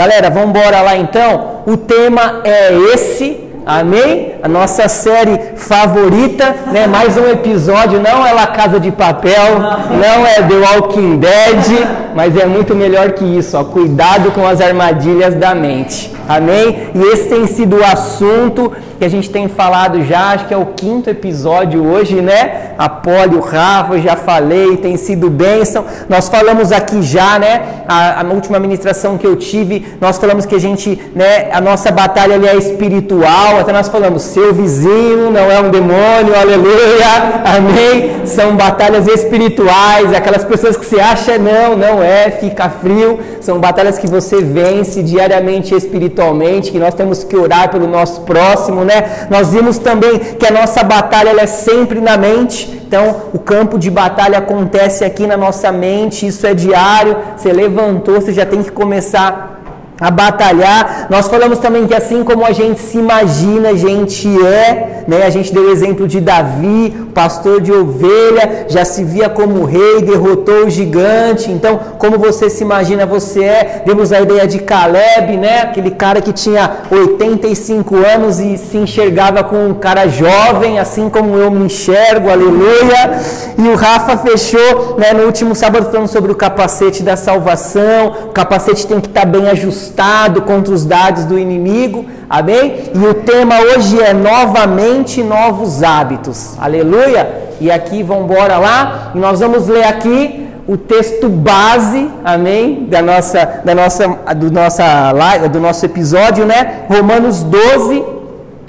Galera, vamos embora lá então. O tema é esse. Amém? A nossa série favorita, né? Mais um episódio, não é La Casa de Papel, não é The Walking Dead, mas é muito melhor que isso, ó. Cuidado com as armadilhas da mente. Amém? E esse tem sido o assunto que a gente tem falado já, acho que é o quinto episódio hoje, né? A Poli, o Rafa, já falei, tem sido bênção. Nós falamos aqui já, né? A, a última ministração que eu tive, nós falamos que a gente, né? A nossa batalha é espiritual, até nós falamos, seu vizinho não é um demônio, aleluia, amém? São batalhas espirituais, aquelas pessoas que você acha, não, não é, fica frio, são batalhas que você vence diariamente espiritualmente que nós temos que orar pelo nosso próximo, né? Nós vimos também que a nossa batalha é sempre na mente. Então, o campo de batalha acontece aqui na nossa mente, isso é diário. Você levantou, você já tem que começar a batalhar. Nós falamos também que assim como a gente se imagina, a gente é, né? A gente deu o exemplo de Davi, pastor de ovelha, já se via como rei, derrotou o gigante. Então, como você se imagina, você é. Demos a ideia de Caleb, né? Aquele cara que tinha 85 anos e se enxergava com um cara jovem, assim como eu me enxergo, aleluia. E o Rafa fechou, né, no último sábado falando sobre o capacete da salvação. O capacete tem que estar bem ajustado ajustado contra os dados do inimigo, amém? E o tema hoje é novamente novos hábitos, aleluia? E aqui vamos embora lá, e nós vamos ler aqui o texto base, amém? Da nossa, da nossa, do, nossa, do nosso episódio, né? Romanos 12,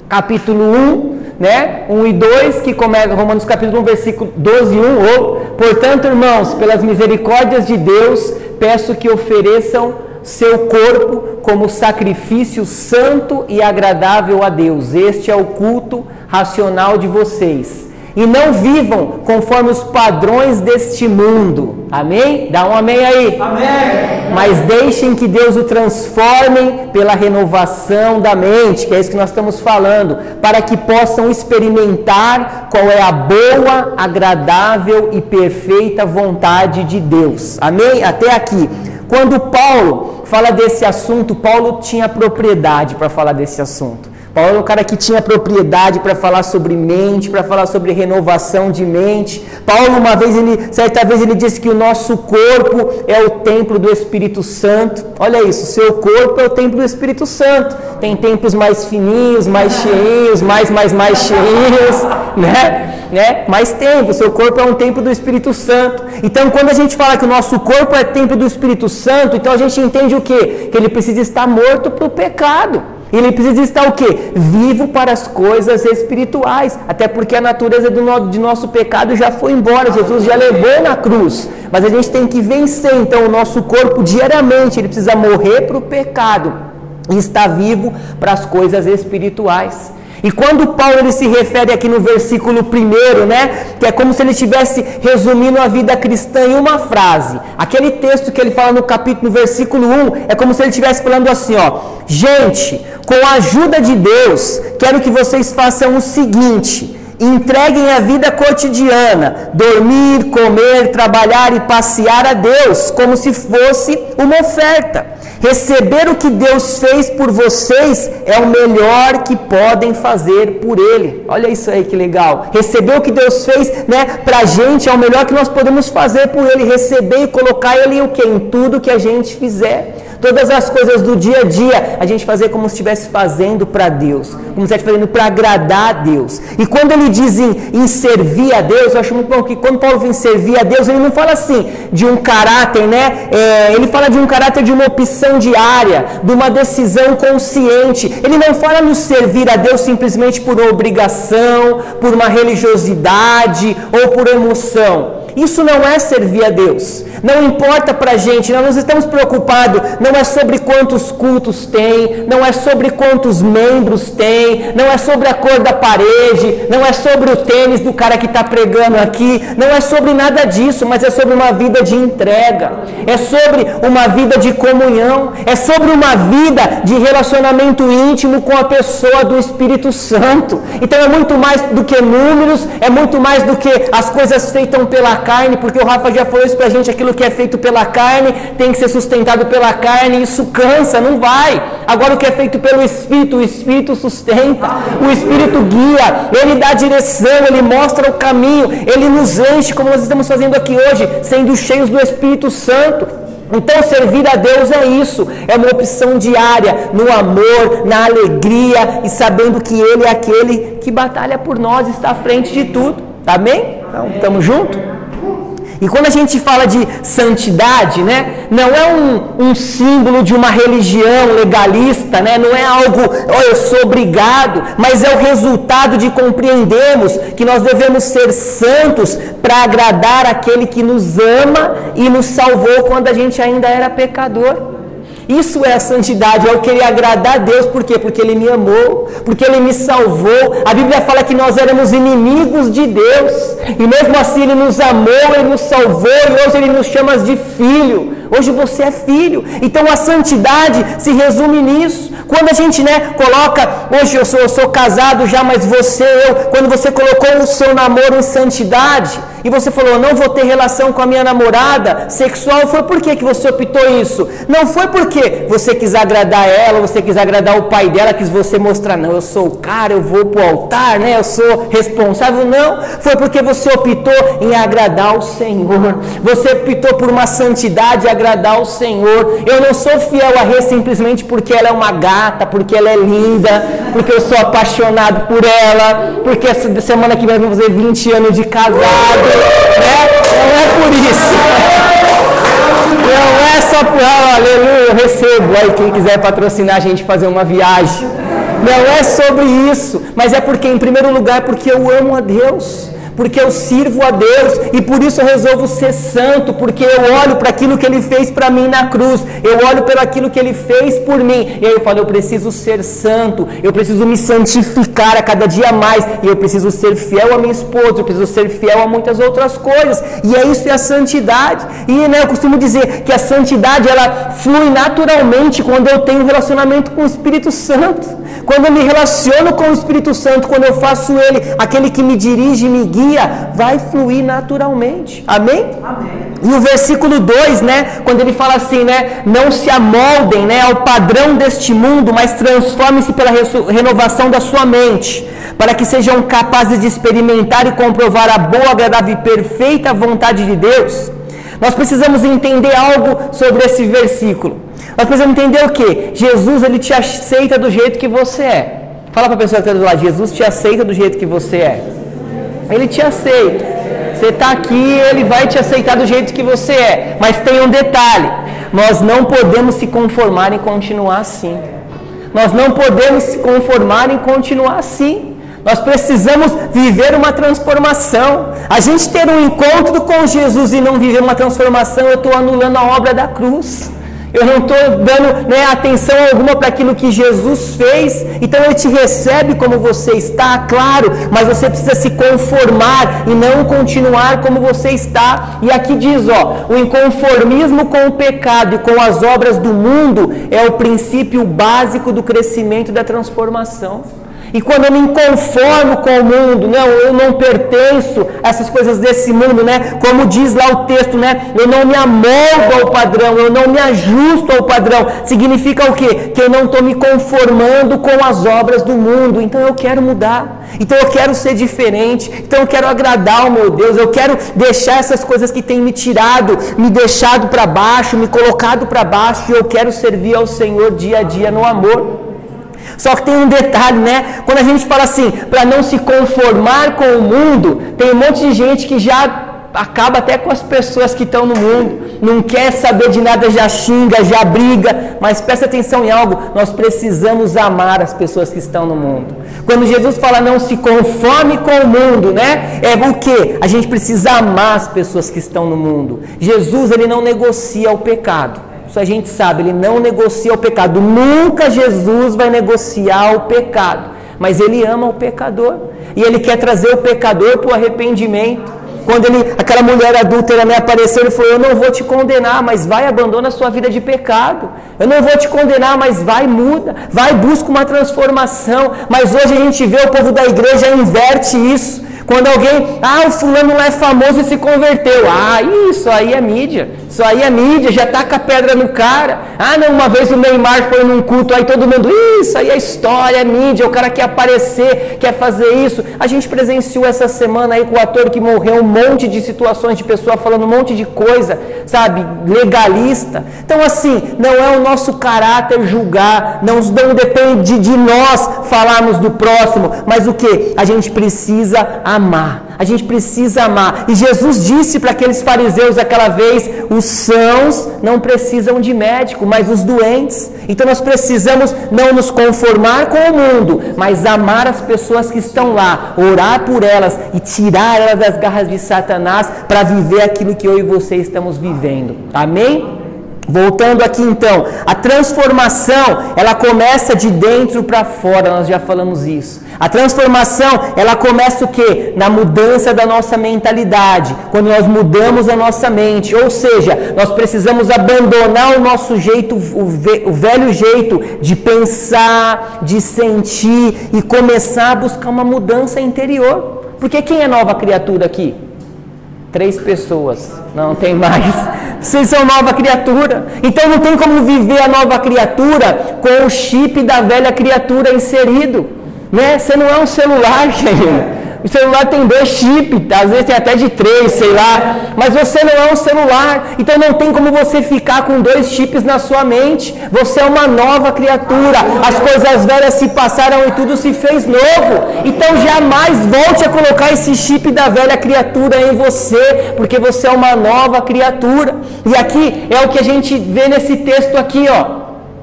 capítulo 1, né? 1 e 2, que começa, Romanos capítulo 1, versículo 12 e 1, ou, portanto, irmãos, pelas misericórdias de Deus, peço que ofereçam seu corpo como sacrifício santo e agradável a Deus. Este é o culto racional de vocês. E não vivam conforme os padrões deste mundo. Amém? Dá um amém aí. Amém. Mas deixem que Deus o transforme pela renovação da mente, que é isso que nós estamos falando, para que possam experimentar qual é a boa, agradável e perfeita vontade de Deus. Amém? Até aqui. Quando Paulo fala desse assunto, Paulo tinha propriedade para falar desse assunto. Paulo é um cara que tinha propriedade para falar sobre mente, para falar sobre renovação de mente. Paulo, uma vez, ele, certa vez, ele disse que o nosso corpo é o templo do Espírito Santo. Olha isso, seu corpo é o templo do Espírito Santo. Tem templos mais fininhos, mais cheios, mais, mais, mais cheios, né? né? Mais templo, seu corpo é um templo do Espírito Santo. Então, quando a gente fala que o nosso corpo é templo do Espírito Santo, então a gente entende o quê? Que ele precisa estar morto para o pecado. Ele precisa estar o quê? Vivo para as coisas espirituais. Até porque a natureza do no, de nosso pecado já foi embora. Jesus já levou na cruz. Mas a gente tem que vencer então o nosso corpo diariamente. Ele precisa morrer para o pecado e estar vivo para as coisas espirituais. E quando Paulo ele se refere aqui no versículo 1, né, que é como se ele estivesse resumindo a vida cristã em uma frase. Aquele texto que ele fala no capítulo, no versículo 1, é como se ele estivesse falando assim, ó: "Gente, com a ajuda de Deus, quero que vocês façam o seguinte: entreguem a vida cotidiana, dormir, comer, trabalhar e passear a Deus, como se fosse uma oferta. Receber o que Deus fez por vocês é o melhor que podem fazer por Ele. Olha isso aí que legal. Receber o que Deus fez, né, pra gente é o melhor que nós podemos fazer por Ele. Receber e colocar Ele o que? Em tudo que a gente fizer. Todas as coisas do dia a dia, a gente fazer como se estivesse fazendo para Deus, como se estivesse fazendo para agradar a Deus. E quando ele diz em, em, servir a Deus, eu acho muito bom que quando Paulo vem servir a Deus, ele não fala assim de um caráter, né? É, ele fala de um caráter de uma opção diária, de uma decisão consciente. Ele não fala no servir a Deus simplesmente por obrigação, por uma religiosidade ou por emoção. Isso não é servir a Deus. Não importa para a gente, nós estamos preocupados, não é sobre quantos cultos tem, não é sobre quantos membros tem, não é sobre a cor da parede, não é sobre o tênis do cara que está pregando aqui, não é sobre nada disso, mas é sobre uma vida de entrega, é sobre uma vida de comunhão, é sobre uma vida de relacionamento íntimo com a pessoa do Espírito Santo. Então é muito mais do que números, é muito mais do que as coisas feitas pela carne, porque o Rafa já falou isso para a gente aquilo aquilo que é feito pela carne tem que ser sustentado pela carne, isso cansa, não vai. Agora o que é feito pelo Espírito, o Espírito sustenta, o Espírito guia, ele dá direção, ele mostra o caminho, ele nos enche, como nós estamos fazendo aqui hoje, sendo cheios do Espírito Santo. Então, servir a Deus é isso, é uma opção diária, no amor, na alegria e sabendo que Ele é aquele que batalha por nós, está à frente de tudo. Amém? Então, estamos juntos? E quando a gente fala de santidade, né, não é um, um símbolo de uma religião legalista, né, não é algo, oh, eu sou obrigado, mas é o resultado de compreendermos que nós devemos ser santos para agradar aquele que nos ama e nos salvou quando a gente ainda era pecador. Isso é a santidade, é o querer agradar a Deus, por quê? Porque Ele me amou, porque Ele me salvou. A Bíblia fala que nós éramos inimigos de Deus, e mesmo assim Ele nos amou, Ele nos salvou, e hoje Ele nos chama de filho. Hoje você é filho. Então a santidade se resume nisso. Quando a gente né, coloca, hoje eu sou, eu sou casado já, mas você, eu, quando você colocou o seu namoro em santidade, e você falou, não vou ter relação com a minha namorada sexual, foi por que, que você optou isso? Não foi porque você quis agradar ela, você quis agradar o pai dela, quis você mostrar, não, eu sou o cara, eu vou pro altar, né? Eu sou responsável. Não, foi porque você optou em agradar o Senhor. Você optou por uma santidade, agradar o Senhor. Eu não sou fiel a Rê simplesmente porque ela é uma gata, porque ela é linda, porque eu sou apaixonado por ela, porque semana que vem vamos fazer 20 anos de casado. Né? Não é por isso. Não é só por. Oh, aleluia, eu recebo. Aí, quem quiser patrocinar a gente fazer uma viagem. Não é sobre isso, mas é porque, em primeiro lugar, porque eu amo a Deus porque eu sirvo a Deus e por isso eu resolvo ser santo, porque eu olho para aquilo que Ele fez para mim na cruz, eu olho pelo aquilo que Ele fez por mim, e aí eu falo, eu preciso ser santo, eu preciso me santificar a cada dia mais, e eu preciso ser fiel à minha esposa, eu preciso ser fiel a muitas outras coisas, e é isso é a santidade, e né, eu costumo dizer que a santidade ela flui naturalmente quando eu tenho um relacionamento com o Espírito Santo, quando eu me relaciono com o Espírito Santo, quando eu faço Ele, aquele que me dirige me guia, vai fluir naturalmente. Amém? Amém? E o versículo 2, né, quando ele fala assim, né, não se amoldem, né, ao padrão deste mundo, mas transformem-se pela renovação da sua mente, para que sejam capazes de experimentar e comprovar a boa, agradável e perfeita vontade de Deus. Nós precisamos entender algo sobre esse versículo. Nós precisamos entender o que? Jesus ele te aceita do jeito que você é. Fala para a pessoa que está do lado, Jesus te aceita do jeito que você é. Ele te aceita. Você está aqui, ele vai te aceitar do jeito que você é. Mas tem um detalhe: nós não podemos se conformar em continuar assim. Nós não podemos se conformar em continuar assim. Nós precisamos viver uma transformação. A gente ter um encontro com Jesus e não viver uma transformação, eu estou anulando a obra da cruz. Eu não estou dando né, atenção alguma para aquilo que Jesus fez. Então Ele te recebe como você está, claro, mas você precisa se conformar e não continuar como você está. E aqui diz: ó, o inconformismo com o pecado e com as obras do mundo é o princípio básico do crescimento e da transformação. E quando eu me conformo com o mundo, não, eu não pertenço a essas coisas desse mundo, né? Como diz lá o texto, né? Eu não me amoldo ao padrão, eu não me ajusto ao padrão. Significa o quê? Que eu não estou me conformando com as obras do mundo. Então eu quero mudar. Então eu quero ser diferente. Então eu quero agradar o meu Deus. Eu quero deixar essas coisas que têm me tirado, me deixado para baixo, me colocado para baixo. E eu quero servir ao Senhor dia a dia no amor. Só que tem um detalhe, né? Quando a gente fala assim, para não se conformar com o mundo, tem um monte de gente que já acaba até com as pessoas que estão no mundo, não quer saber de nada, já xinga, já briga, mas presta atenção em algo, nós precisamos amar as pessoas que estão no mundo. Quando Jesus fala não se conforme com o mundo, né? É o que? A gente precisa amar as pessoas que estão no mundo. Jesus, ele não negocia o pecado. Isso a gente sabe, ele não negocia o pecado. Nunca Jesus vai negociar o pecado. Mas ele ama o pecador. E ele quer trazer o pecador para o arrependimento. Quando ele, aquela mulher adúltera me apareceu, ele falou: Eu não vou te condenar, mas vai, abandona a sua vida de pecado. Eu não vou te condenar, mas vai, muda. Vai, busca uma transformação. Mas hoje a gente vê o povo da igreja inverte isso. Quando alguém, ah, o fulano lá é famoso e se converteu. Ah, isso aí é mídia. Isso aí é mídia, já taca a pedra no cara. Ah, não, uma vez o Neymar foi num culto, aí todo mundo, isso aí é história, é mídia, o cara quer aparecer, quer fazer isso. A gente presenciou essa semana aí com o ator que morreu, um monte de situações de pessoa falando um monte de coisa, sabe, legalista. Então, assim, não é o nosso caráter julgar, não, não depende de nós falarmos do próximo, mas o que? A gente precisa amar. A gente precisa amar. E Jesus disse para aqueles fariseus aquela vez: os sãos não precisam de médico, mas os doentes. Então nós precisamos não nos conformar com o mundo, mas amar as pessoas que estão lá, orar por elas e tirar elas das garras de Satanás para viver aquilo que eu e você estamos vivendo. Amém? Voltando aqui então, a transformação, ela começa de dentro para fora, nós já falamos isso. A transformação, ela começa o quê? Na mudança da nossa mentalidade, quando nós mudamos a nossa mente, ou seja, nós precisamos abandonar o nosso jeito, o velho jeito de pensar, de sentir e começar a buscar uma mudança interior. Porque quem é nova criatura aqui? Três pessoas, não tem mais. Vocês são nova criatura. Então não tem como viver a nova criatura com o chip da velha criatura inserido. Né? Você não é um celular, gente. O celular tem dois chips, às vezes tem até de três, sei lá. Mas você não é um celular. Então não tem como você ficar com dois chips na sua mente. Você é uma nova criatura. As coisas velhas se passaram e tudo se fez novo. Então jamais volte a colocar esse chip da velha criatura em você, porque você é uma nova criatura. E aqui é o que a gente vê nesse texto aqui, ó.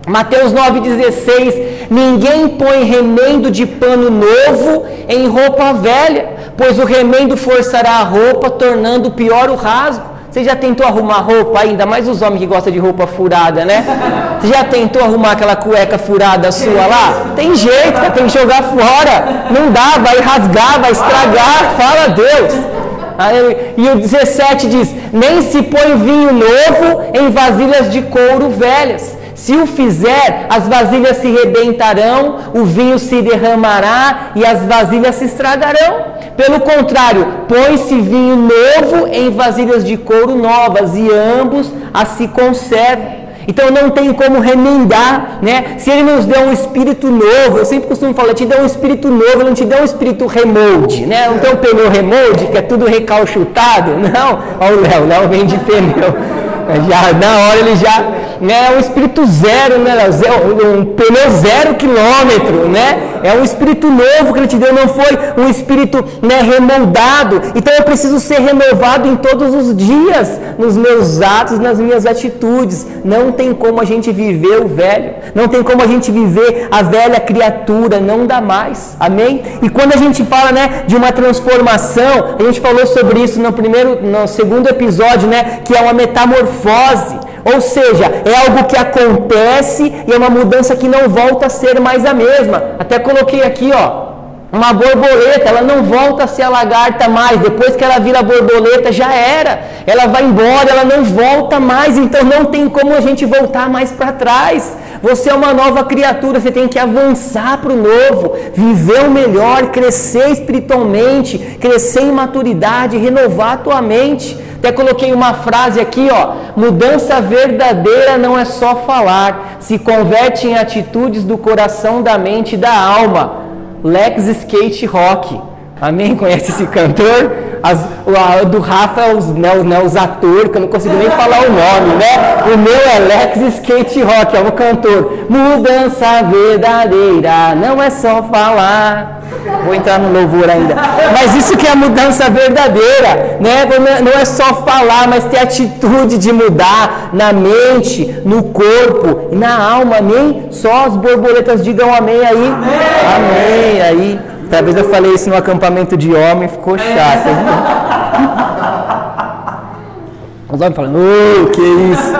Mateus 9,16: Ninguém põe remendo de pano novo em roupa velha, pois o remendo forçará a roupa, tornando pior o rasgo. Você já tentou arrumar roupa ainda mais os homens que gostam de roupa furada, né? Você já tentou arrumar aquela cueca furada sua lá? Tem jeito, tem que jogar fora. Não dá, vai rasgar, vai estragar. Fala Deus. E o 17 diz: Nem se põe vinho novo em vasilhas de couro velhas se o fizer, as vasilhas se rebentarão, o vinho se derramará e as vasilhas se estragarão. Pelo contrário, põe-se vinho novo em vasilhas de couro novas e ambos a se conservam. Então não tem como remendar, né? Se ele nos deu um espírito novo, eu sempre costumo falar, te deu um espírito novo, não te deu um espírito remold, né? Não tem um pneu remold, que é tudo recalchutado, não. Olha o Léo, Léo vem de pneu. Já, na hora ele já né, é um espírito zero, né, um pneu zero quilômetro, né? É um espírito novo que ele te deu, não foi um espírito né, remoldado. Então eu preciso ser renovado em todos os dias, nos meus atos, nas minhas atitudes. Não tem como a gente viver o velho, não tem como a gente viver a velha criatura, não dá mais. Amém? E quando a gente fala, né, de uma transformação, a gente falou sobre isso no primeiro, no segundo episódio, né, que é uma metamorfose. Ou seja, é algo que acontece e é uma mudança que não volta a ser mais a mesma. Até coloquei aqui, ó, uma borboleta, ela não volta a ser a lagarta mais. Depois que ela vira borboleta, já era. Ela vai embora, ela não volta mais. Então não tem como a gente voltar mais para trás. Você é uma nova criatura, você tem que avançar para o novo, viver o melhor, crescer espiritualmente, crescer em maturidade, renovar a tua mente. Até coloquei uma frase aqui, ó. Mudança verdadeira não é só falar, se converte em atitudes do coração, da mente e da alma. Lex Skate Rock. Amém? Conhece esse cantor? As, o, do Rafa é os, né, né, os atores, que eu não consigo nem falar o nome, né? O meu é Lex Skate Rock, é o cantor. Mudança verdadeira não é só falar. Vou entrar no louvor ainda. Mas isso que é a mudança verdadeira, né? Não é só falar, mas ter atitude de mudar na mente, no corpo e na alma. Amém? Só as borboletas digam amém aí. Amém. Amém aí. Talvez eu falei isso no acampamento de homem, ficou chato. Os homens falando, oh, que isso.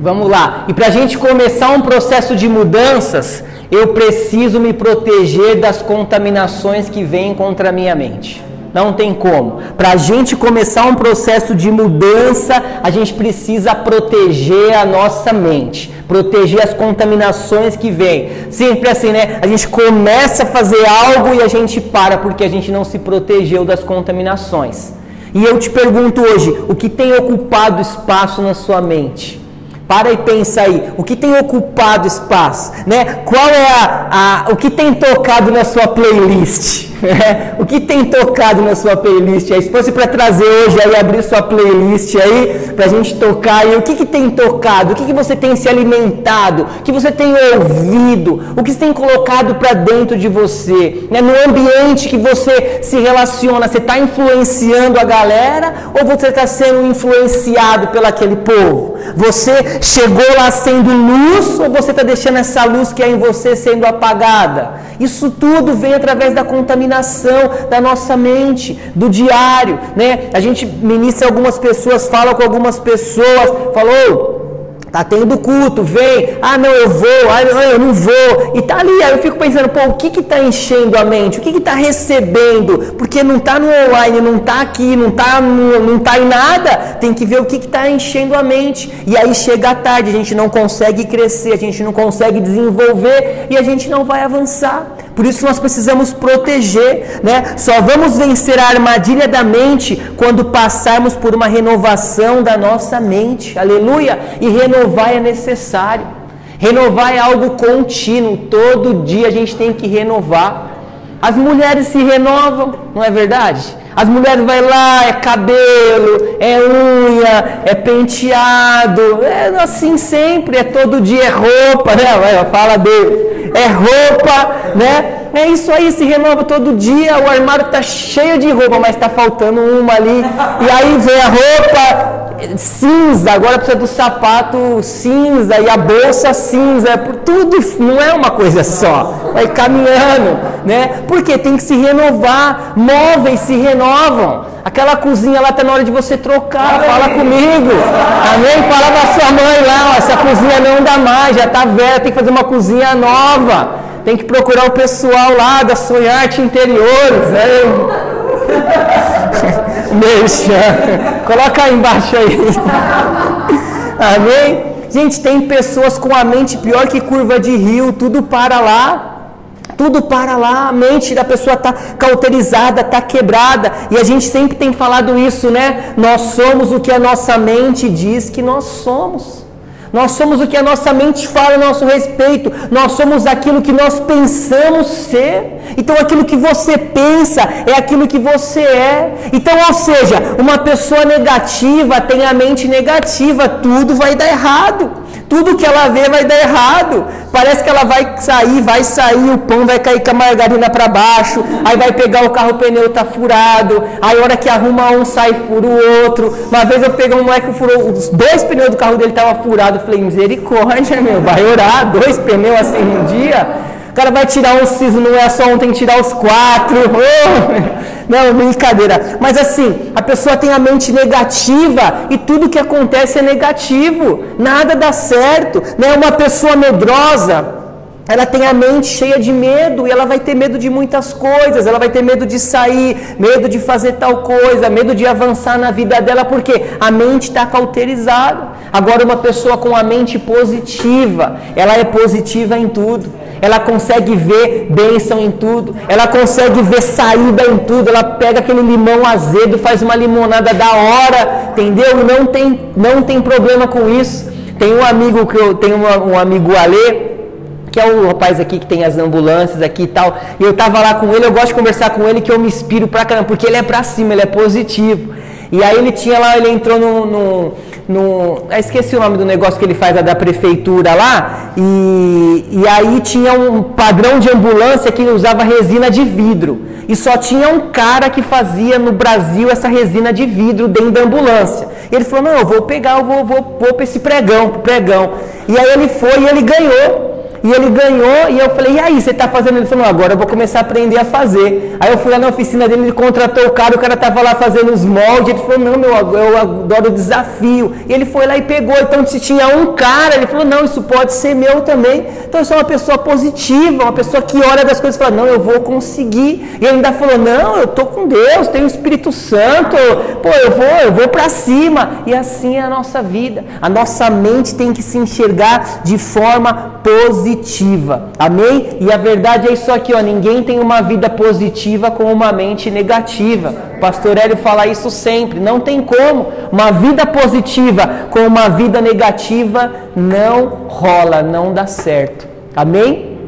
Vamos lá. E para a gente começar um processo de mudanças, eu preciso me proteger das contaminações que vêm contra a minha mente. Não tem como. Para a gente começar um processo de mudança, a gente precisa proteger a nossa mente. Proteger as contaminações que vêm. Sempre assim, né? A gente começa a fazer algo e a gente para porque a gente não se protegeu das contaminações. E eu te pergunto hoje, o que tem ocupado espaço na sua mente? Para e pensa aí, o que tem ocupado espaço, né? Qual é a, a o que tem tocado na sua playlist? Né? o que tem tocado na sua playlist aí? Se fosse para trazer hoje aí, abrir sua playlist aí, para a gente tocar aí, o que, que tem tocado? O que, que você tem se alimentado? O que você tem ouvido? O que você tem colocado para dentro de você? Né? No ambiente que você se relaciona, você está influenciando a galera ou você está sendo influenciado pelo aquele povo? Você chegou lá sendo luz ou você está deixando essa luz que é em você sendo apagada? Isso tudo vem através da contaminação da nossa mente, do diário, né? A gente ministra algumas pessoas, fala com algumas pessoas, falou, Tá tendo culto, vem, ah não, eu vou, ah não, eu não vou, e tá ali, aí eu fico pensando, pô, o que que tá enchendo a mente, o que que tá recebendo, porque não tá no online, não tá aqui, não tá, não, não tá em nada, tem que ver o que que tá enchendo a mente, e aí chega a tarde, a gente não consegue crescer, a gente não consegue desenvolver, e a gente não vai avançar, por isso nós precisamos proteger, né, só vamos vencer a armadilha da mente quando passarmos por uma renovação da nossa mente, aleluia, e renovar é necessário. Renovar é algo contínuo, todo dia a gente tem que renovar. As mulheres se renovam, não é verdade? As mulheres vai lá, é cabelo, é unha, é penteado, é assim sempre, é todo dia, é roupa, né? Fala dele, é roupa, né? É isso aí, se renova todo dia, o armário está cheio de roupa, mas está faltando uma ali. E aí vem a roupa, cinza, agora precisa do sapato cinza e a bolsa cinza, por tudo não é uma coisa só, vai caminhando, né? Porque tem que se renovar, móveis se renovam. Aquela cozinha lá está na hora de você trocar, fala comigo, amém? Fala da sua mãe lá, ó, essa cozinha não dá mais, já está velha, tem que fazer uma cozinha nova, tem que procurar o pessoal lá da Sonharte Interiores, né? Deixa. Coloca aí embaixo aí. Amém? Gente, tem pessoas com a mente pior que curva de rio, tudo para lá. Tudo para lá, a mente da pessoa está cauterizada, está quebrada. E a gente sempre tem falado isso, né? Nós somos o que a nossa mente diz que nós somos. Nós somos o que a nossa mente fala a nosso respeito. Nós somos aquilo que nós pensamos ser. Então, aquilo que você pensa é aquilo que você é. Então, ou seja, uma pessoa negativa tem a mente negativa, tudo vai dar errado. Tudo que ela vê vai dar errado. Parece que ela vai sair, vai sair, o pão vai cair com a margarina para baixo, aí vai pegar o carro, o pneu tá furado, aí a hora que arruma um, sai fura o outro. Uma vez eu peguei um moleque que furou, os dois pneus do carro dele estavam furados. Falei, misericórdia, meu, vai orar, dois pneus assim num dia. O cara vai tirar um siso, não é só um, tem que tirar os quatro. Oh, não, brincadeira. Mas assim, a pessoa tem a mente negativa e tudo que acontece é negativo. Nada dá certo. Né? Uma pessoa medrosa, ela tem a mente cheia de medo e ela vai ter medo de muitas coisas. Ela vai ter medo de sair, medo de fazer tal coisa, medo de avançar na vida dela, porque a mente está cauterizada. Agora, uma pessoa com a mente positiva, ela é positiva em tudo ela consegue ver bênção em tudo, ela consegue ver saída em tudo, ela pega aquele limão azedo, faz uma limonada da hora, entendeu? Não tem, não tem problema com isso. Tem um amigo que eu tenho um, amigo Ale, que é o rapaz aqui que tem as ambulâncias aqui e tal. E eu tava lá com ele, eu gosto de conversar com ele que eu me inspiro pra caramba, porque ele é pra cima, ele é positivo. E aí ele tinha lá, ele entrou no, no, no esqueci o nome do negócio que ele faz da prefeitura lá, e, e aí tinha um padrão de ambulância que usava resina de vidro. E só tinha um cara que fazia no Brasil essa resina de vidro dentro da ambulância. E ele falou, não, eu vou pegar, eu vou, vou, vou para esse pregão, pro pregão. E aí ele foi e ele ganhou. E ele ganhou, e eu falei, e aí, você está fazendo? Ele falou, agora eu vou começar a aprender a fazer. Aí eu fui lá na oficina dele, ele contratou o cara, o cara estava lá fazendo os moldes, ele falou, não, meu, eu adoro o desafio. E ele foi lá e pegou, então se tinha um cara, ele falou, não, isso pode ser meu também. Então eu sou uma pessoa positiva, uma pessoa que olha das coisas e fala, não, eu vou conseguir. E ele ainda falou, não, eu estou com Deus, tenho o Espírito Santo, pô, eu vou, eu vou para cima. E assim é a nossa vida. A nossa mente tem que se enxergar de forma positiva. Amém? E a verdade é isso aqui, ó. Ninguém tem uma vida positiva com uma mente negativa. O pastor Hélio fala isso sempre. Não tem como. Uma vida positiva com uma vida negativa não rola, não dá certo. Amém?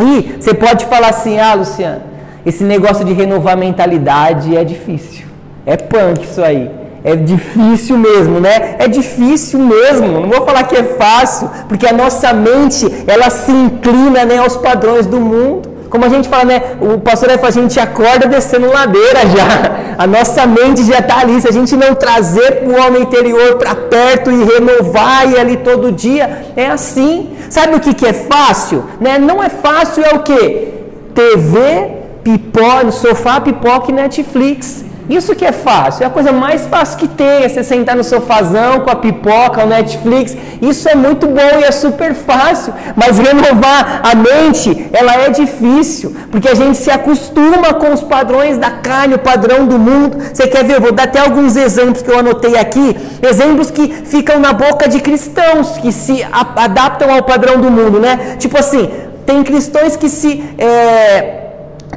E você pode falar assim, ah, Luciano, esse negócio de renovar mentalidade é difícil. É punk isso aí. É difícil mesmo, né? É difícil mesmo. Não vou falar que é fácil, porque a nossa mente ela se inclina né, aos padrões do mundo. Como a gente fala, né? O pastor vai falar, a gente acorda descendo ladeira já. A nossa mente já está ali. Se a gente não trazer o homem interior para perto e renovar e ali todo dia, é assim. Sabe o que, que é fácil? Né? Não é fácil, é o que? TV, pipoca, sofá, pipoca e Netflix. Isso que é fácil, é a coisa mais fácil que tem, é você sentar no sofazão com a pipoca, o Netflix. Isso é muito bom e é super fácil, mas renovar a mente, ela é difícil, porque a gente se acostuma com os padrões da carne, o padrão do mundo. Você quer ver? Eu vou dar até alguns exemplos que eu anotei aqui, exemplos que ficam na boca de cristãos que se adaptam ao padrão do mundo, né? Tipo assim, tem cristãos que se é,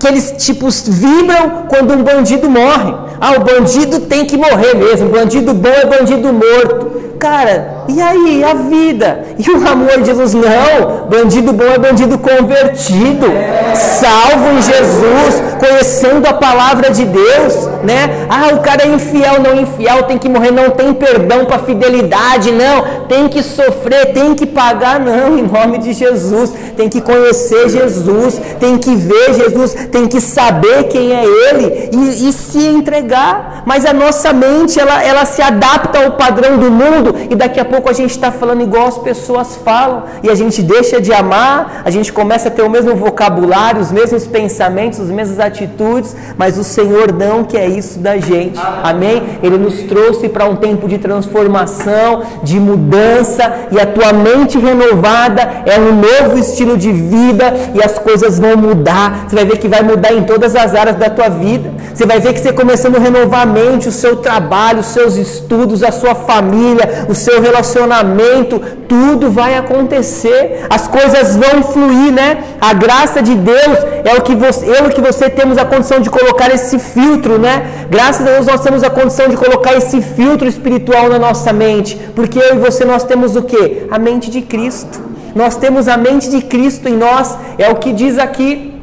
que eles tipos vibram quando um bandido morre. Ah, o bandido tem que morrer mesmo. Bandido bom é bandido morto. Cara, e aí a vida? E o amor de Jesus? Não. Bandido bom é bandido convertido, salvo em Jesus, conhecendo a palavra de Deus, né? Ah, o cara é infiel, não infiel, tem que morrer, não tem perdão para fidelidade, não. Tem que sofrer, tem que pagar, não. Em nome de Jesus, tem que conhecer Jesus, tem que ver Jesus, tem que saber quem é Ele e, e se entregar. Mas a nossa mente, ela, ela se adapta ao padrão do mundo e daqui a pouco a gente está falando igual as pessoas falam e a gente deixa de amar, a gente começa a ter o mesmo vocabulário, os mesmos pensamentos, as mesmas atitudes, mas o Senhor não quer isso da gente. Amém? Ele nos trouxe para um tempo de transformação, de mudança e a tua mente renovada é um novo estilo de vida e as coisas vão mudar. Você vai ver que vai mudar em todas as áreas da tua vida. Você vai ver que você começando a renovar a mente, o seu trabalho, os seus estudos, a sua família, o seu relacionamento, tudo vai acontecer. As coisas vão fluir, né? A graça de Deus é o que você, eu e que você temos a condição de colocar esse filtro, né? Graças a Deus nós temos a condição de colocar esse filtro espiritual na nossa mente, porque eu e você nós temos o que? A mente de Cristo. Nós temos a mente de Cristo em nós, é o que diz aqui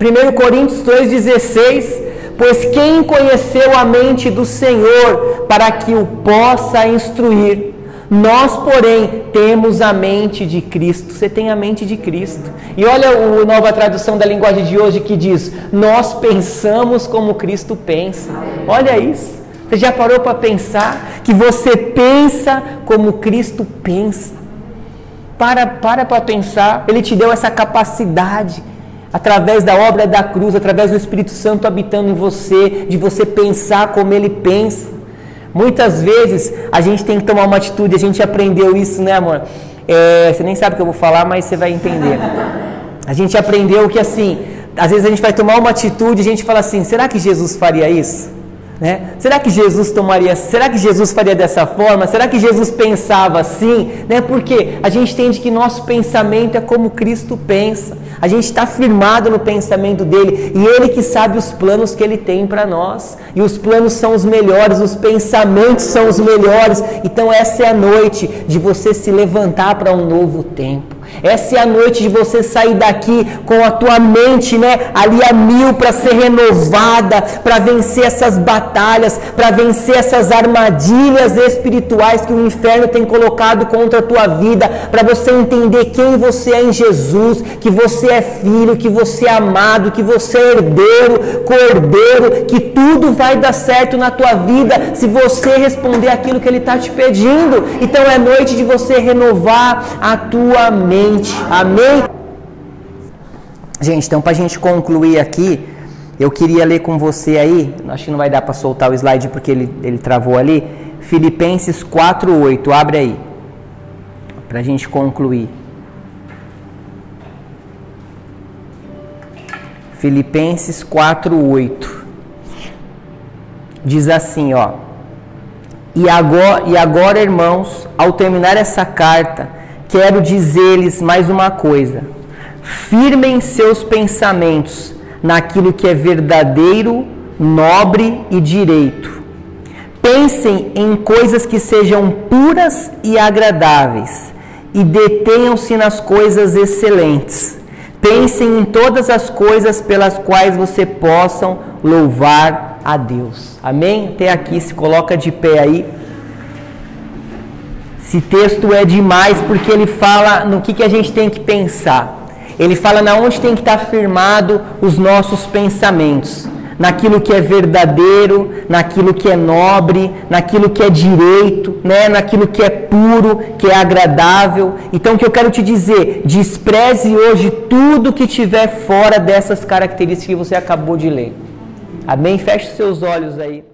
1 Coríntios 2,16 Pois quem conheceu a mente do Senhor para que o possa instruir? Nós, porém, temos a mente de Cristo. Você tem a mente de Cristo. E olha a nova tradução da linguagem de hoje que diz: Nós pensamos como Cristo pensa. Olha isso. Você já parou para pensar que você pensa como Cristo pensa? Para para para pensar. Ele te deu essa capacidade através da obra da cruz, através do Espírito Santo habitando em você, de você pensar como ele pensa. Muitas vezes a gente tem que tomar uma atitude, a gente aprendeu isso, né, amor? É, você nem sabe o que eu vou falar, mas você vai entender. A gente aprendeu que assim, às vezes a gente vai tomar uma atitude e a gente fala assim: será que Jesus faria isso? Né? Será que Jesus tomaria? Será que Jesus faria dessa forma? Será que Jesus pensava assim? Né? Porque a gente entende que nosso pensamento é como Cristo pensa. A gente está firmado no pensamento dele e ele que sabe os planos que ele tem para nós. E os planos são os melhores, os pensamentos são os melhores. Então essa é a noite de você se levantar para um novo tempo. Essa é a noite de você sair daqui com a tua mente, né, ali a mil para ser renovada, para vencer essas batalhas, para vencer essas armadilhas espirituais que o inferno tem colocado contra a tua vida, para você entender quem você é em Jesus, que você é filho, que você é amado, que você é herdeiro, cordeiro, que tudo vai dar certo na tua vida se você responder aquilo que ele está te pedindo. Então é noite de você renovar a tua mente Amém? Gente, então para a gente concluir aqui, eu queria ler com você aí, acho que não vai dar para soltar o slide porque ele, ele travou ali, Filipenses 4,8, abre aí, para a gente concluir. Filipenses 4:8. Diz assim, ó: E agora, e agora, irmãos, ao terminar essa carta, quero dizer-lhes mais uma coisa. Firmem seus pensamentos naquilo que é verdadeiro, nobre e direito. Pensem em coisas que sejam puras e agradáveis, e detenham-se nas coisas excelentes Pensem em todas as coisas pelas quais você possam louvar a Deus. Amém? Até aqui se coloca de pé aí. Esse texto é demais porque ele fala no que, que a gente tem que pensar. Ele fala na onde tem que estar firmado os nossos pensamentos naquilo que é verdadeiro, naquilo que é nobre, naquilo que é direito, né? naquilo que é puro, que é agradável. Então, o que eu quero te dizer, despreze hoje tudo que tiver fora dessas características que você acabou de ler. Amém? Feche seus olhos aí.